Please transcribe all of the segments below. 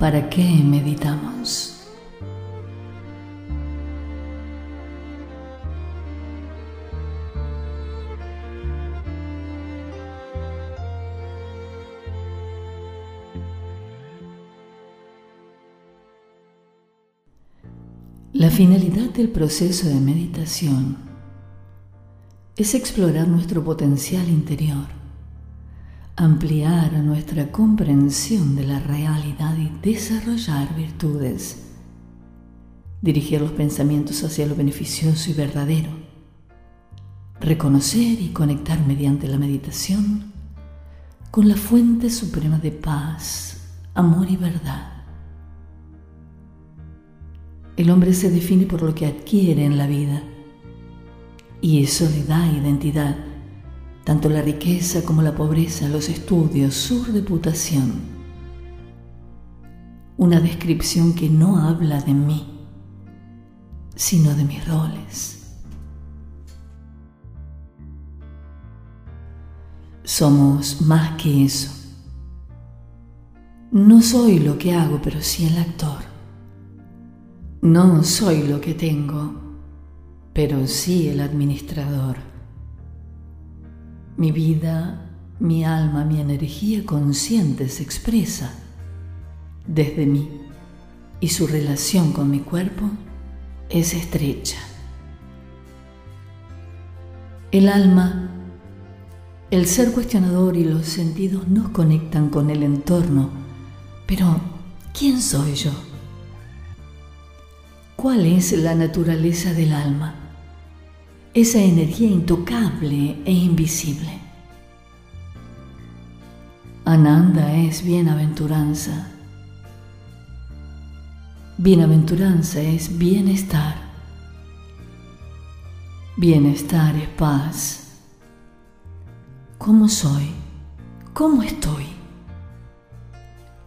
¿Para qué meditamos? La finalidad del proceso de meditación es explorar nuestro potencial interior, ampliar nuestra comprensión de la realidad y desarrollar virtudes, dirigir los pensamientos hacia lo beneficioso y verdadero, reconocer y conectar mediante la meditación con la fuente suprema de paz, amor y verdad. El hombre se define por lo que adquiere en la vida y eso le da identidad, tanto la riqueza como la pobreza, los estudios, su reputación. Una descripción que no habla de mí, sino de mis roles. Somos más que eso. No soy lo que hago, pero sí el actor. No soy lo que tengo, pero sí el administrador. Mi vida, mi alma, mi energía consciente se expresa desde mí y su relación con mi cuerpo es estrecha. El alma, el ser cuestionador y los sentidos nos conectan con el entorno, pero ¿quién soy yo? ¿Cuál es la naturaleza del alma? Esa energía intocable e invisible. Ananda es bienaventuranza. Bienaventuranza es bienestar. Bienestar es paz. ¿Cómo soy? ¿Cómo estoy?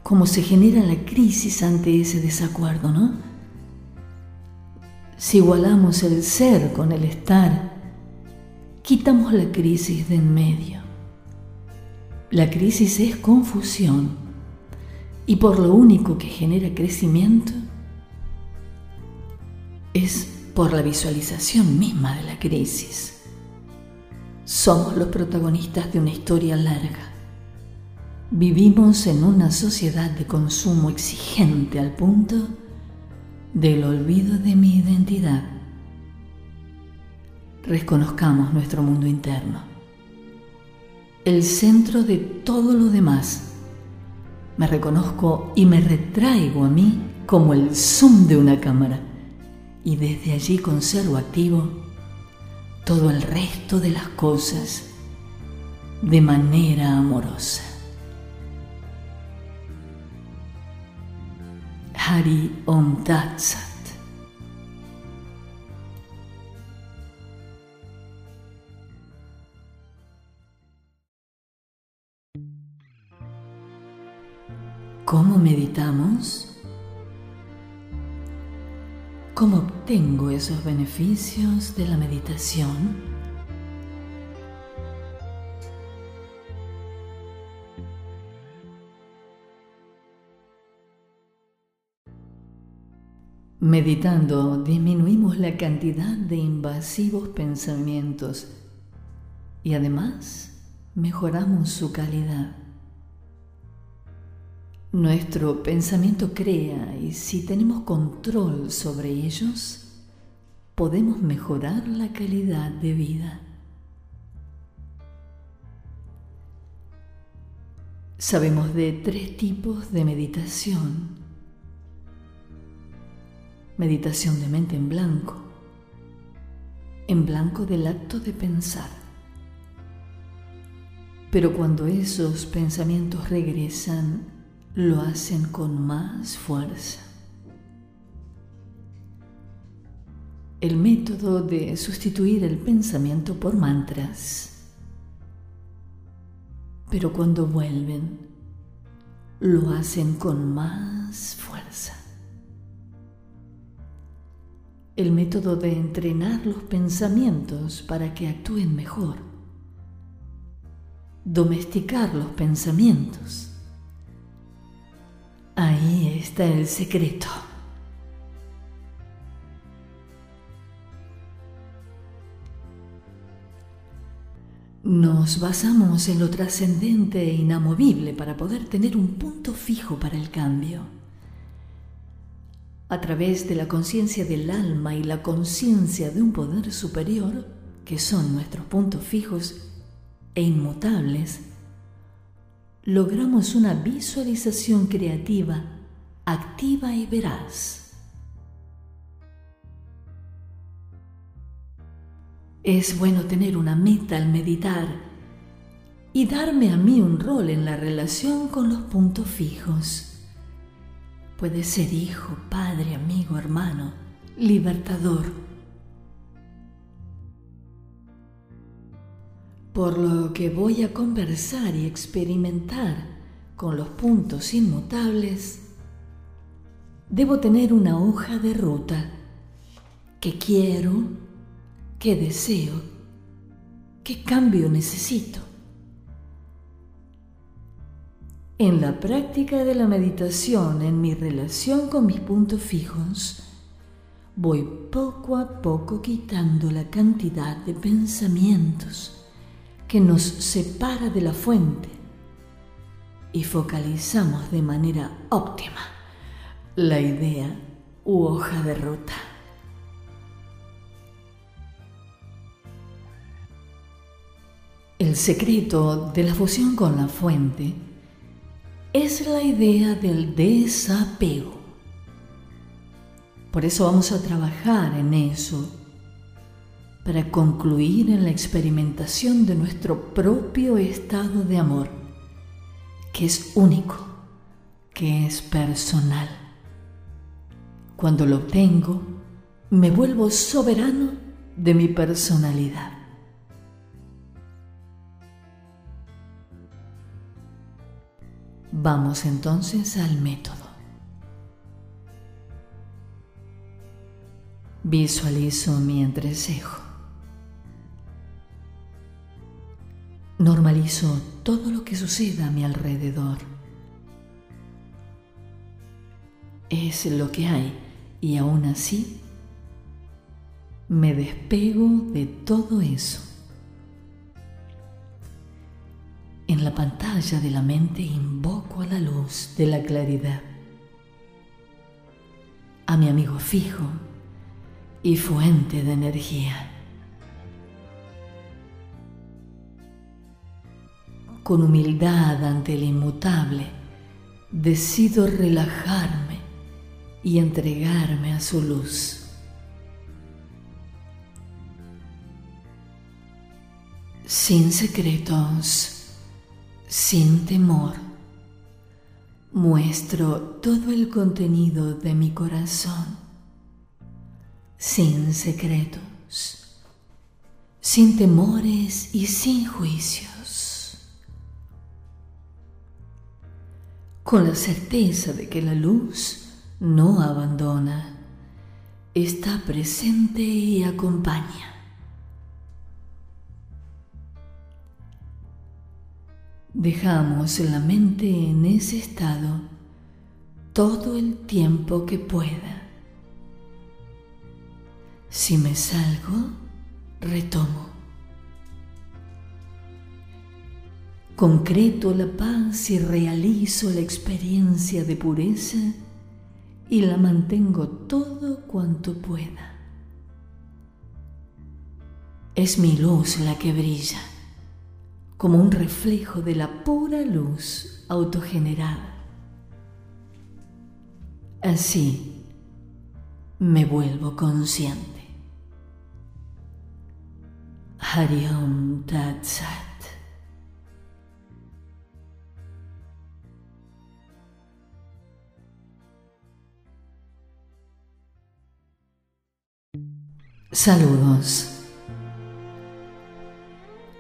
¿Cómo se genera la crisis ante ese desacuerdo, no? Si igualamos el ser con el estar, quitamos la crisis de en medio. La crisis es confusión y por lo único que genera crecimiento es por la visualización misma de la crisis. Somos los protagonistas de una historia larga. Vivimos en una sociedad de consumo exigente al punto del olvido de mi identidad, reconozcamos nuestro mundo interno, el centro de todo lo demás. Me reconozco y me retraigo a mí como el zoom de una cámara y desde allí conservo activo todo el resto de las cosas de manera amorosa. Hari Om Tat Sat. ¿Cómo meditamos? ¿Cómo obtengo esos beneficios de la meditación? Meditando disminuimos la cantidad de invasivos pensamientos y además mejoramos su calidad. Nuestro pensamiento crea y si tenemos control sobre ellos, podemos mejorar la calidad de vida. Sabemos de tres tipos de meditación meditación de mente en blanco, en blanco del acto de pensar. Pero cuando esos pensamientos regresan, lo hacen con más fuerza. El método de sustituir el pensamiento por mantras. Pero cuando vuelven, lo hacen con más fuerza el método de entrenar los pensamientos para que actúen mejor, domesticar los pensamientos, Ahí está el secreto. Nos basamos en lo trascendente e inamovible para poder tener un punto fijo para el cambio. A través de la conciencia del alma y la conciencia de un poder superior, que son nuestros puntos fijos e inmutables, logramos una visualización creativa, activa y veraz. Es bueno tener una meta al meditar y darme a mí un rol en la relación con los puntos fijos. Puede ser hijo, padre, amigo, hermano, libertador. Por lo que voy a conversar y experimentar con los puntos inmutables, debo tener una hoja de ruta que quiero, ¿Qué deseo? ¿Qué cambio necesito? En la práctica de la meditación, en mi relación con mis puntos fijos, voy poco a poco quitando la cantidad de pensamientos que nos separa de la fuente y focalizamos de manera óptima la idea u hoja de ruta. El secreto de la fusión con la fuente es la idea del desapego. Por eso vamos a trabajar en eso, para concluir en la experimentación de nuestro propio estado de amor, que es único, que es personal. Cuando lo obtengo, me vuelvo soberano de mi personalidad. Vamos entonces al método. Visualizo mi entrecejo. Normalizo todo lo que suceda a mi alrededor. Es lo que hay y aún así me despego de todo eso. En la pantalla de la mente a la luz de la claridad, a mi amigo fijo y fuente de energía. Con humildad ante el inmutable, decido relajarme y entregarme a su luz. Sin secretos sin temor, muestro todo el contenido de mi corazón, sin secretos, sin temores y sin juicios, con la certeza de que la luz no abandona, está presente y acompaña. Dejamos la mente en ese estado todo el tiempo que pueda. Si me salgo, retomo. Concreto la paz y realizo la experiencia de pureza y la mantengo todo cuanto pueda. Es mi luz la que brilla como un reflejo de la pura luz autogenerada. Así me vuelvo consciente. Saludos.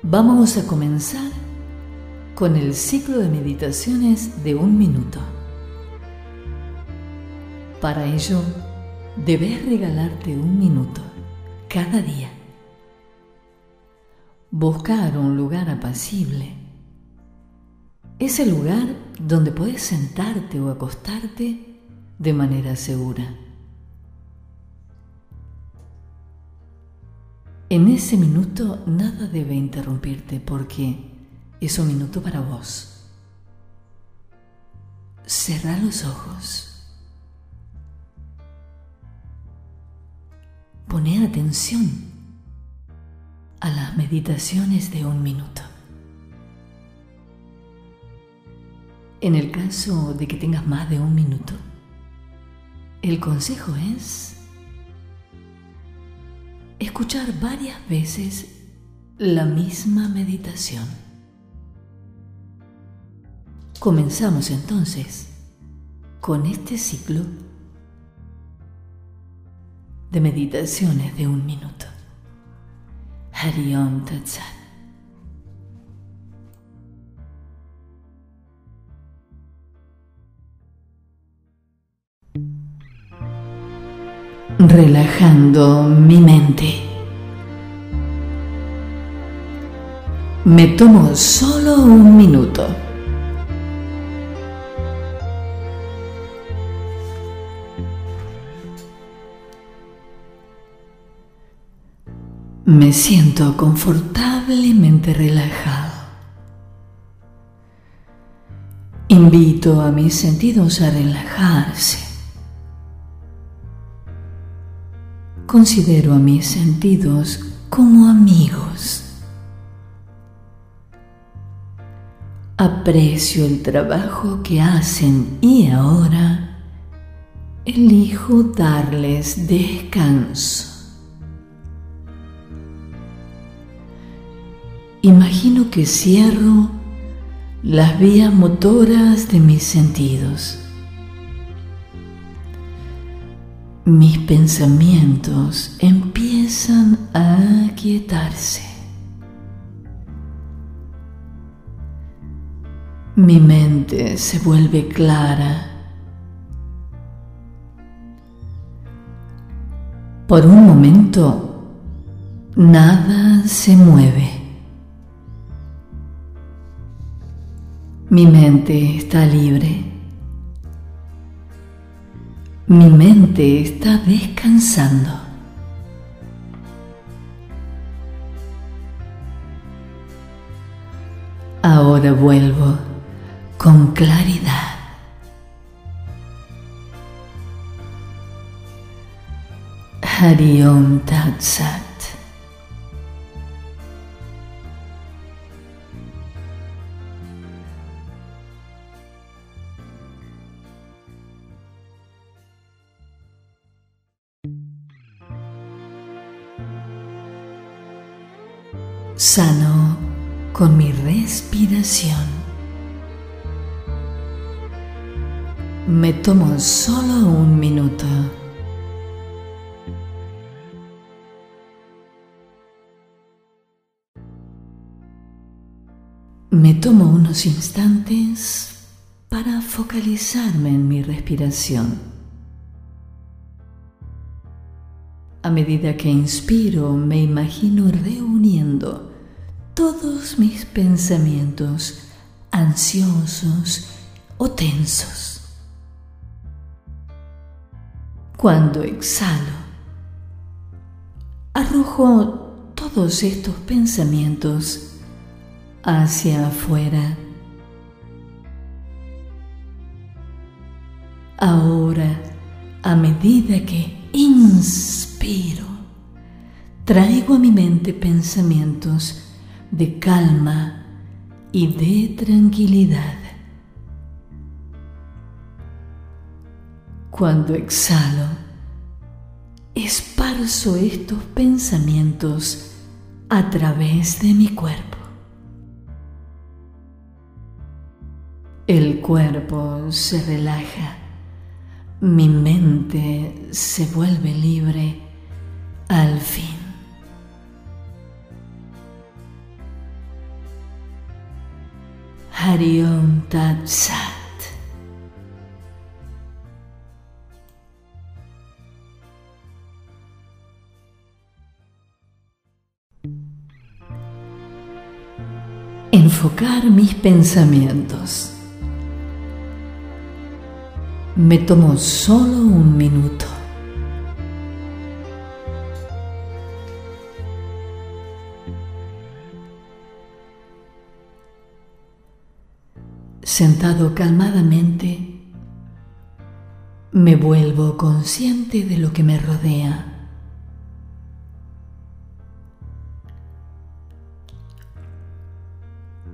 Vamos a comenzar con el ciclo de meditaciones de un minuto. Para ello, debes regalarte un minuto cada día. Buscar un lugar apacible. es el lugar donde puedes sentarte o acostarte de manera segura. En ese minuto nada debe interrumpirte porque es un minuto para vos. Cerra los ojos. Pone atención a las meditaciones de un minuto. En el caso de que tengas más de un minuto, el consejo es escuchar varias veces la misma meditación. Comenzamos entonces con este ciclo de meditaciones de un minuto. Relajando mi mente. Me tomo solo un minuto. Me siento confortablemente relajado. Invito a mis sentidos a relajarse. Considero a mis sentidos como amigos. Aprecio el trabajo que hacen y ahora elijo darles descanso. Imagino que cierro las vías motoras de mis sentidos. Mis pensamientos empiezan a aquietarse. Mi mente se vuelve clara. Por un momento, nada se mueve. Mi mente está libre. Mi mente está descansando. Ahora vuelvo con claridad. Hariom Tatsat. Sano con mi respiración. Me tomo solo un minuto. Me tomo unos instantes para focalizarme en mi respiración. A medida que inspiro, me imagino reuniendo todos mis pensamientos ansiosos o tensos. Cuando exhalo, arrojo todos estos pensamientos hacia afuera. Ahora, a medida que inspiro, traigo a mi mente pensamientos de calma y de tranquilidad. Cuando exhalo, esparzo estos pensamientos a través de mi cuerpo. El cuerpo se relaja mi mente se vuelve libre al fin. Hariom Tat enfocar mis pensamientos. Me tomo solo un minuto. Sentado calmadamente, me vuelvo consciente de lo que me rodea.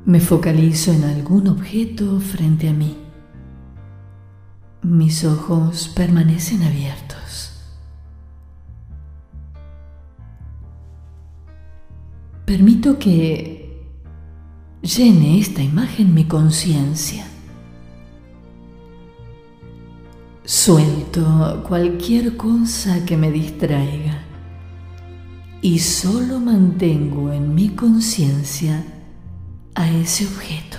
Me focalizo en algún objeto frente a mí. Mis ojos permanecen abiertos. Permito que llene esta imagen mi conciencia. Suelto cualquier cosa que me distraiga y solo mantengo en mi conciencia a ese objeto.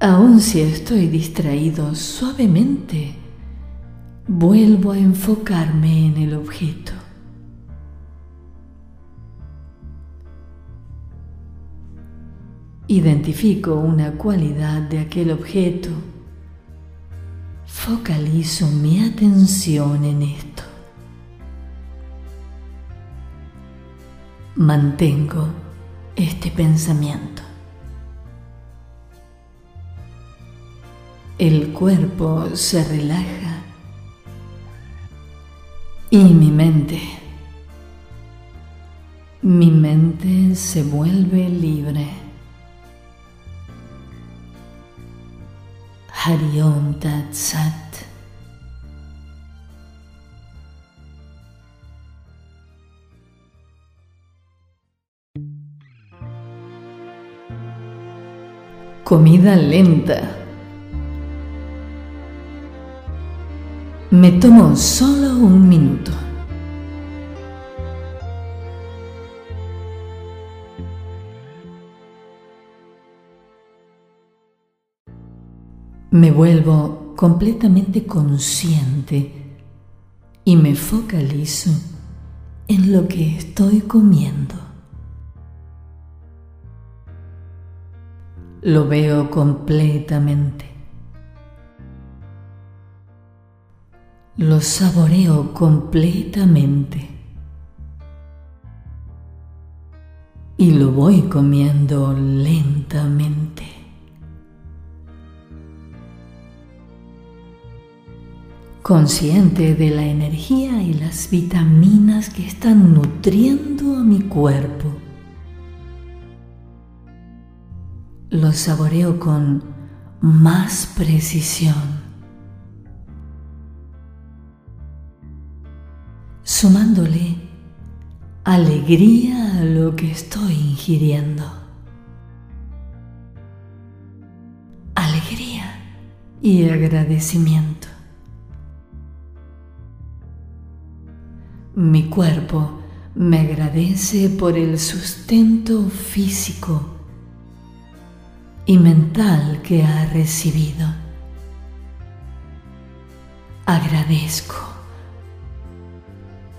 Aun si estoy distraído suavemente, vuelvo a enfocarme en el objeto. Identifico una cualidad de aquel objeto Focalizo mi atención en esto. Mantengo este pensamiento. El cuerpo se relaja y mi mente, mi mente se vuelve libre. Hariom Tat Sat. Comida lenta. Me tomo solo un minuto. Me vuelvo completamente consciente y me focalizo en lo que estoy comiendo. Lo veo completamente. Lo saboreo completamente. Y lo voy comiendo lentamente. consciente de la energía y las vitaminas que están nutriendo a mi cuerpo. Lo saboreo con más precisión, sumándole alegría a lo que estoy ingiriendo. Alegría y agradecimiento. Mi cuerpo me agradece por el sustento físico y mental que ha recibido. Agradezco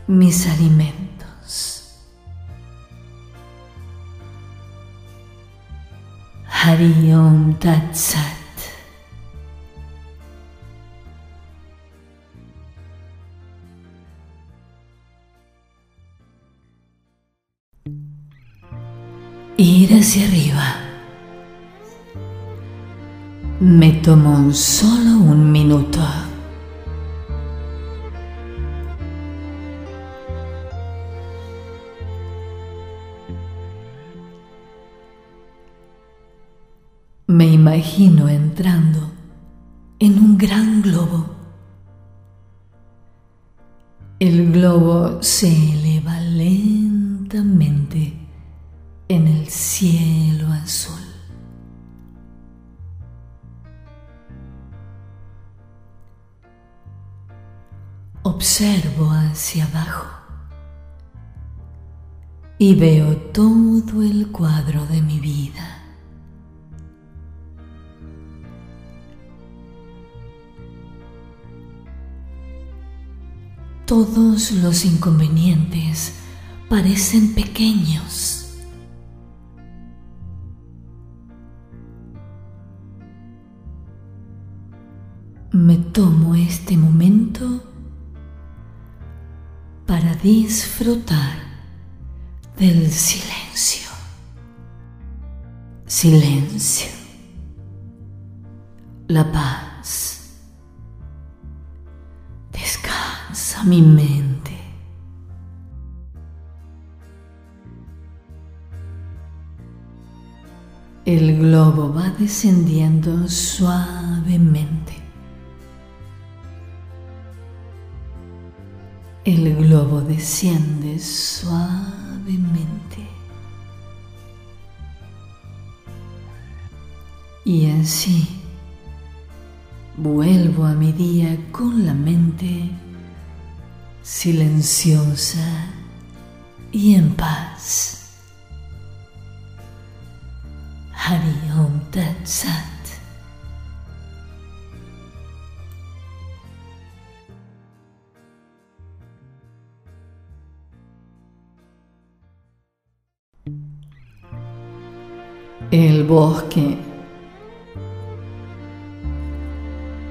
mis alimentos. Hari Om Tat ir hacia arriba. Me tomo solo un minuto. Imagino entrando en un gran globo. El globo se eleva lentamente en el cielo azul. Observo hacia abajo y veo todo el cuadro de mi vida. Todos los inconvenientes parecen pequeños. Me tomo este momento para disfrutar del silencio. Silencio. La paz. Mi mente. El globo va descendiendo suavemente. El globo desciende suavemente. Y así vuelvo a mi día con la mente silenciosa y en paz. Hari. El bosque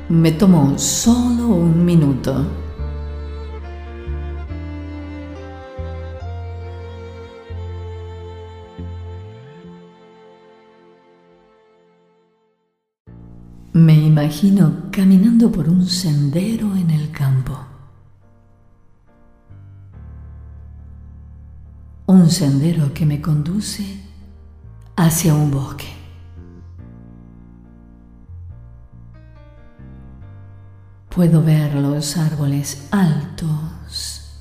me tomó solo un minuto. Imagino caminando por un sendero en el campo. Un sendero que me conduce hacia un bosque. Puedo ver los árboles altos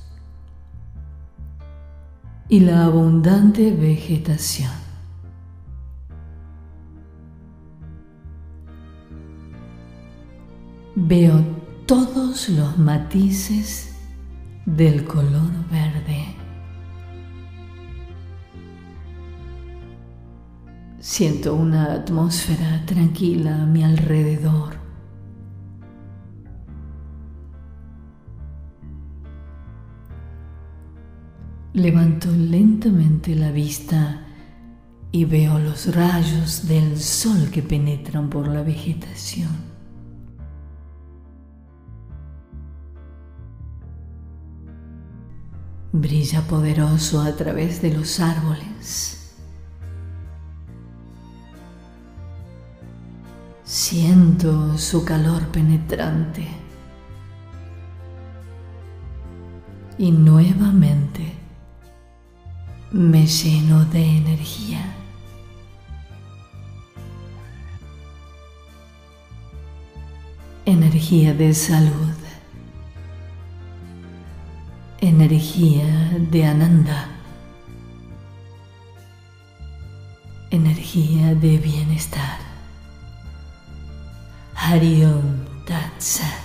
y la abundante vegetación. Veo todos los matices del color verde. Siento una atmósfera tranquila a mi alrededor. Levanto lentamente la vista y veo los rayos del sol que penetran por la vegetación. Brilla poderoso a través de los árboles. Siento su calor penetrante. Y nuevamente me lleno de energía. Energía de salud. Energía de Ananda. Energía de bienestar. Hariom Tat Sat.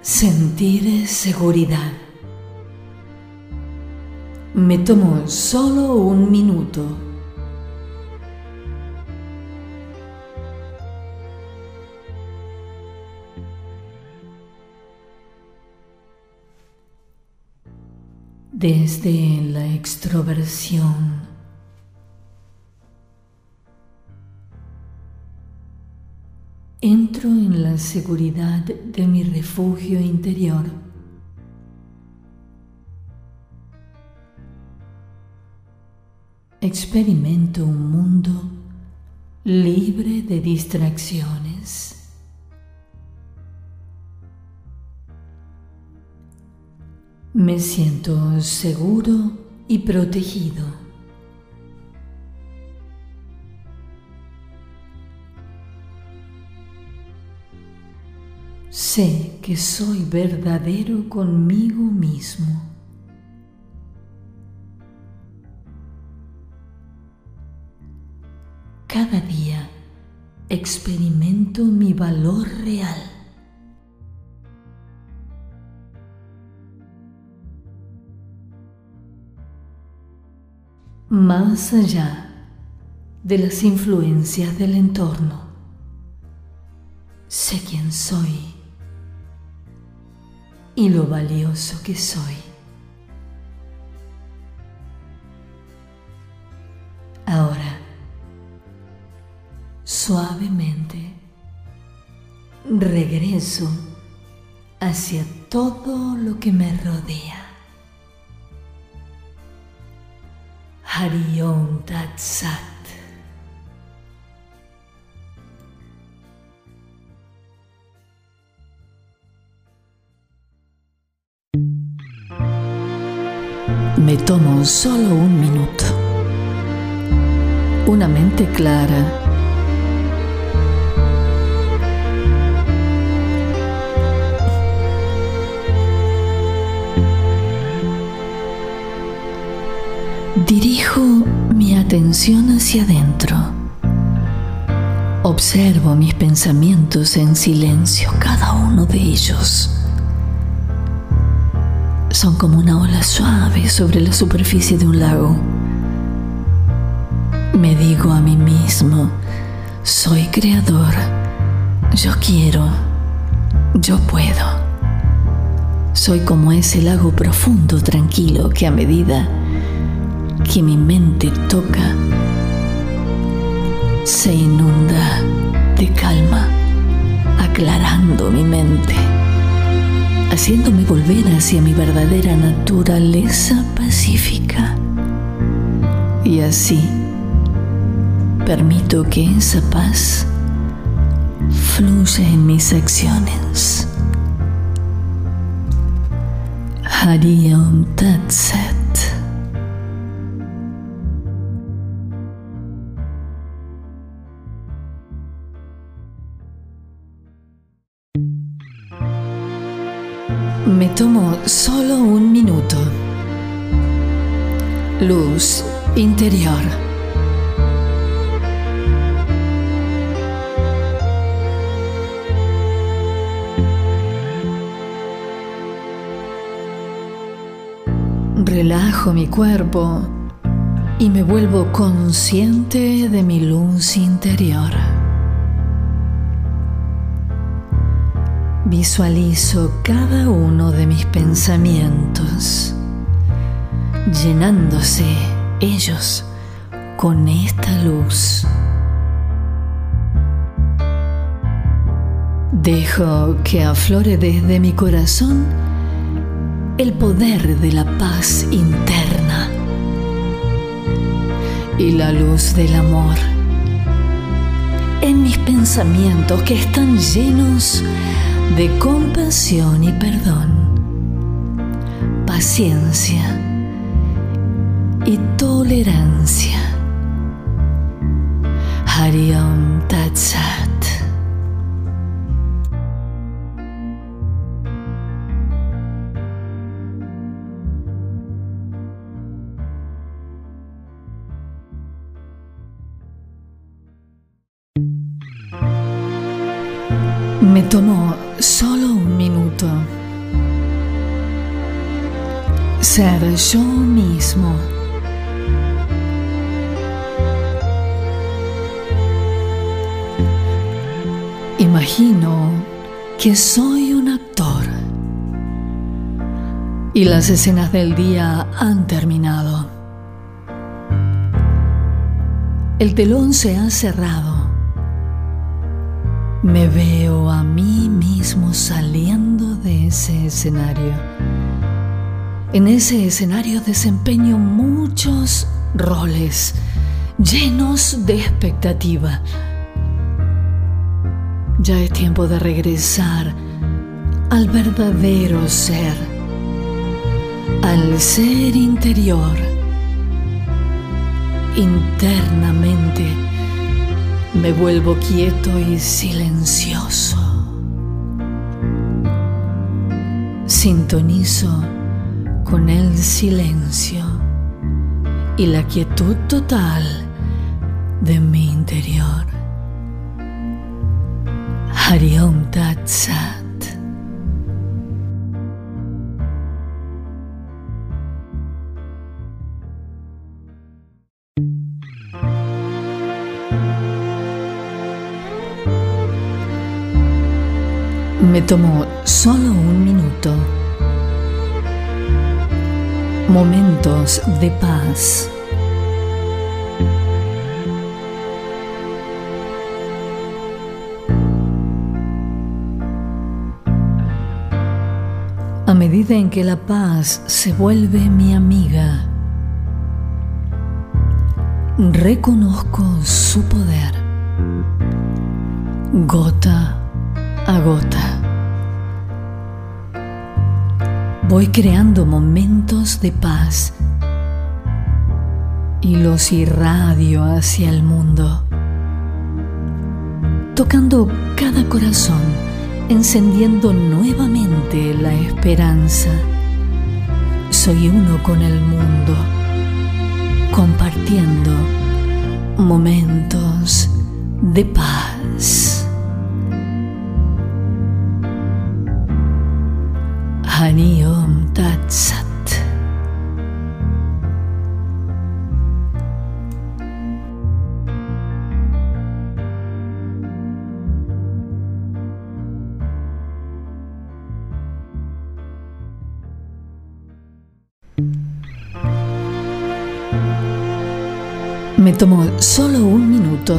Sentir seguridad. Me tomo solo un minuto desde la extroversión. Entro en la seguridad de mi refugio interior. Experimento un mundo libre de distracciones. Me siento seguro y protegido. Sé que soy verdadero conmigo mismo. Cada día experimento mi valor real. Más allá de las influencias del entorno. Sé quién soy y lo valioso que soy. Ahora, suavemente, regreso hacia todo lo que me rodea. Hariom Tat Sat. Me tomo solo un minuto. Una mente clara Dirijo mi atención hacia adentro. Observo mis pensamientos en silencio, cada uno de ellos. Son como una ola suave sobre la superficie de un lago. Me digo a mí mismo, soy creador, yo quiero, yo puedo. Soy como ese lago profundo, tranquilo, que a medida que mi mente toca se inunda de calma, aclarando mi mente, haciéndome volver hacia mi verdadera naturaleza pacífica. Y así permito que esa paz fluya en mis acciones. Hariom Tat Me tomo solo un minuto. Luz interior. Relajo mi cuerpo y me vuelvo consciente de mi luz interior. Visualizo cada uno de mis pensamientos, llenándose ellos con esta luz. Dejo que aflore desde mi corazón el poder de la paz interna y la luz del amor en mis pensamientos que están llenos de compasión y perdón, paciencia y tolerancia. Hariom Tatsat. Me tomó solo un minuto. Ser yo mismo. Imagino que soy un actor y las escenas del día han terminado. El telón se ha cerrado me veo a mí saliendo de ese escenario. En ese escenario desempeño muchos roles llenos de expectativa. Ya es tiempo de regresar al verdadero ser, al ser interior, internamente me vuelvo quieto y silencioso. Sintonizo con el silencio y la quietud total de mi interior. Hariom Tat Me tomo solo un minuto. Momentos de paz. A medida en que la paz se vuelve mi amiga, reconozco su poder, gota a gota. Voy creando momentos de paz y los irradio hacia el mundo, tocando cada corazón, encendiendo nuevamente la esperanza. Soy uno con el mundo, compartiendo momentos de paz. Hani Me tomó solo un minuto.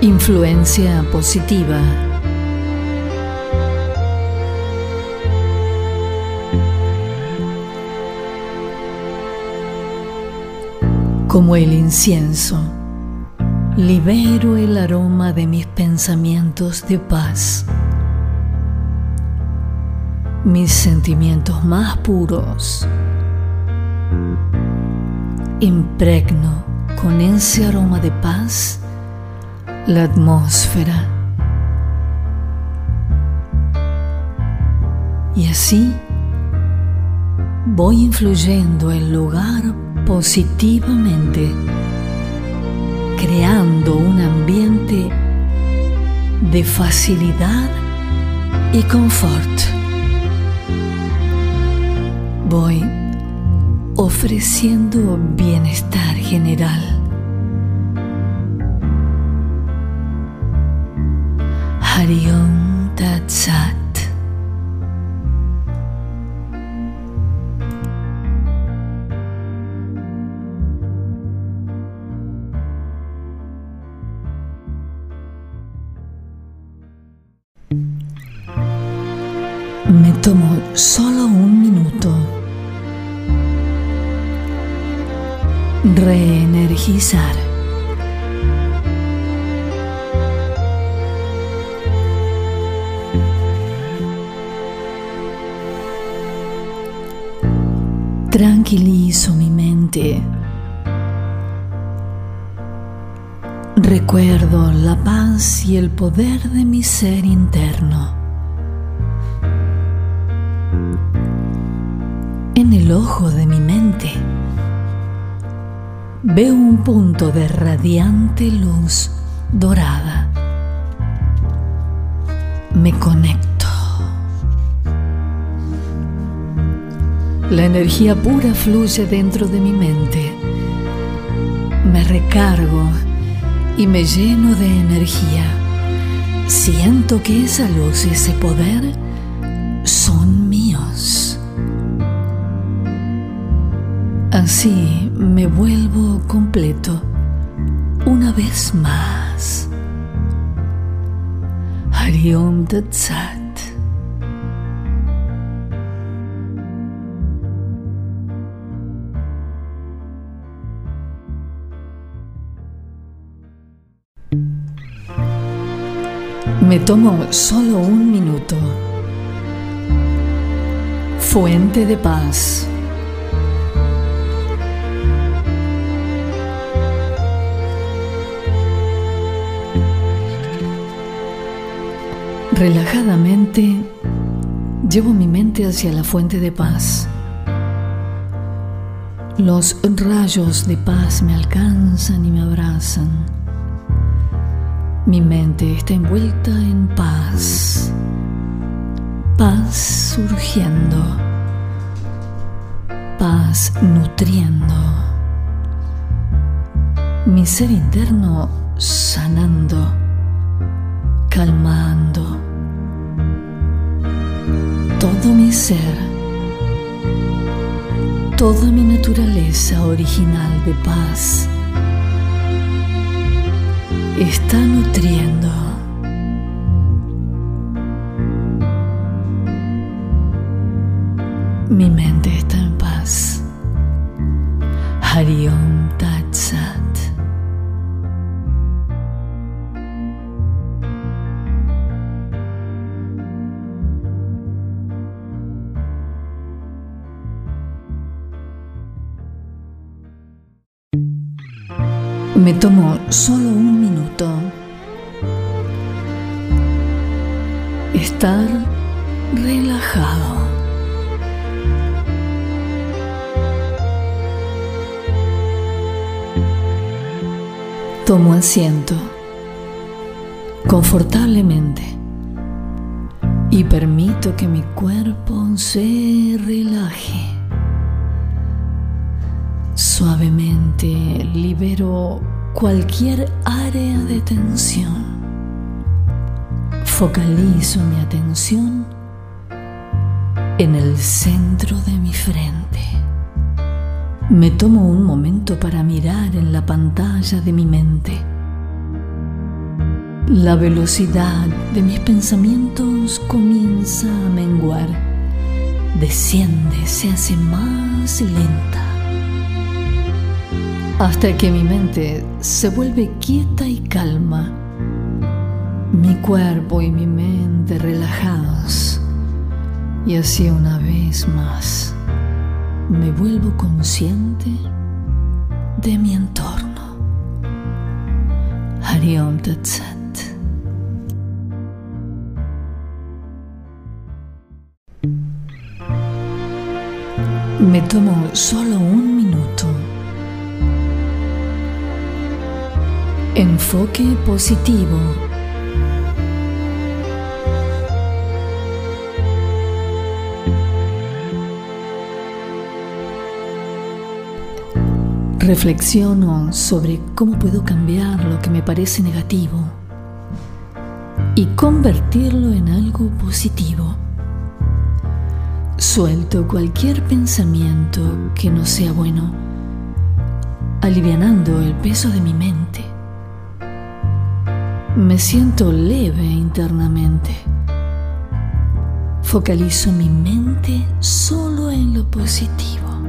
Influencia positiva. Como el incienso, libero el aroma de mis pensamientos de paz. Mis sentimientos más puros. Impregno con ese aroma de paz la atmósfera. Y así voy influyendo el lugar positivamente, creando un ambiente de facilidad y confort. Voy ofreciendo bienestar general. Hariom Tat Sat. Me tomo solo Reenergizar. Tranquilizo mi mente. Recuerdo la paz y el poder de mi ser interno. En el ojo de veo un punto de radiante luz dorada. Me conecto. La energía pura fluye dentro de mi mente. Me recargo y me lleno de energía. Siento que esa luz y ese poder son míos. Así me vuelvo completo una vez más. Hariom Tat Sat. Me tomo solo un minuto. Fuente de paz. Relajadamente llevo mi mente hacia la fuente de paz. Los rayos de paz me alcanzan y me abrazan. Mi mente está envuelta en paz. Paz surgiendo. Paz nutriendo. Mi ser interno sanando calmando todo mi ser, toda mi naturaleza original de paz está nutriendo. Mi mente está en paz. Me tomo solo un minuto. Estar relajado. Tomo asiento confortablemente y permito que mi cuerpo se relaje. Suavemente libero cualquier área de tensión. Focalizo mi atención en el centro de mi frente. Me tomo un momento para mirar en la pantalla de mi mente. La velocidad de mis pensamientos comienza a menguar. Desciende, se hace más lenta. Hasta que mi mente se vuelve quieta y calma. Mi cuerpo y mi mente relajados. Y así una vez más me vuelvo consciente de mi entorno. Hariom Tat Sat. Me tomo solo un Enfoque positivo. Reflexiono sobre cómo puedo cambiar lo que me parece negativo y convertirlo en algo positivo. Suelto cualquier pensamiento que no sea bueno, alivianando el peso de mi mente. Me siento leve internamente. Focalizo mi mente solo en lo positivo.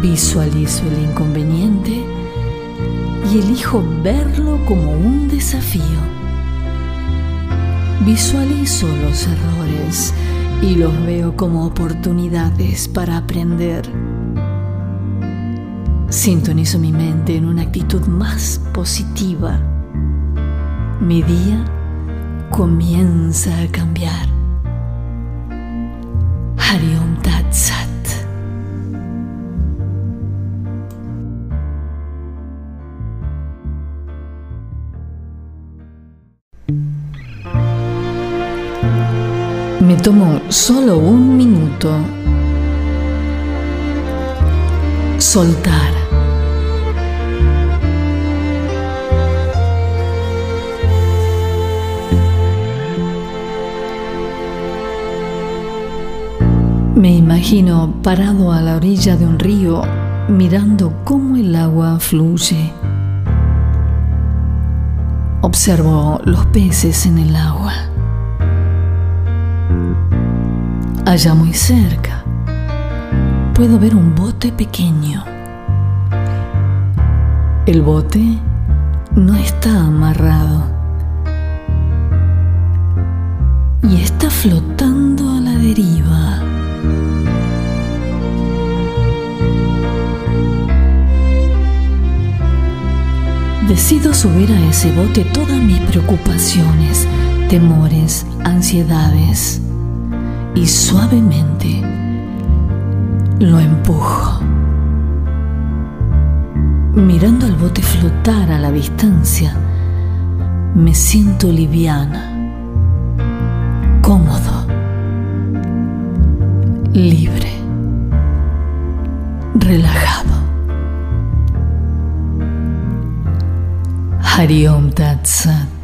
Visualizo el inconveniente y elijo verlo como un desafío. Visualizo los errores y los veo como oportunidades para aprender. Sintonizo mi mente en una actitud más positiva. Mi día comienza a cambiar. Hariom Tat Sat. Me tomo solo un minuto. Soltar. Me imagino parado a la orilla de un río mirando cómo el agua fluye. Observo los peces en el agua. Allá muy cerca puedo ver un bote pequeño. El bote no está amarrado y está flotando a la deriva. Decido subir a ese bote todas mis preocupaciones, temores, ansiedades y suavemente lo empujo. Mirando al bote flotar a la distancia, me siento liviana, cómodo, libre, relajado. Hariom Tat Sat.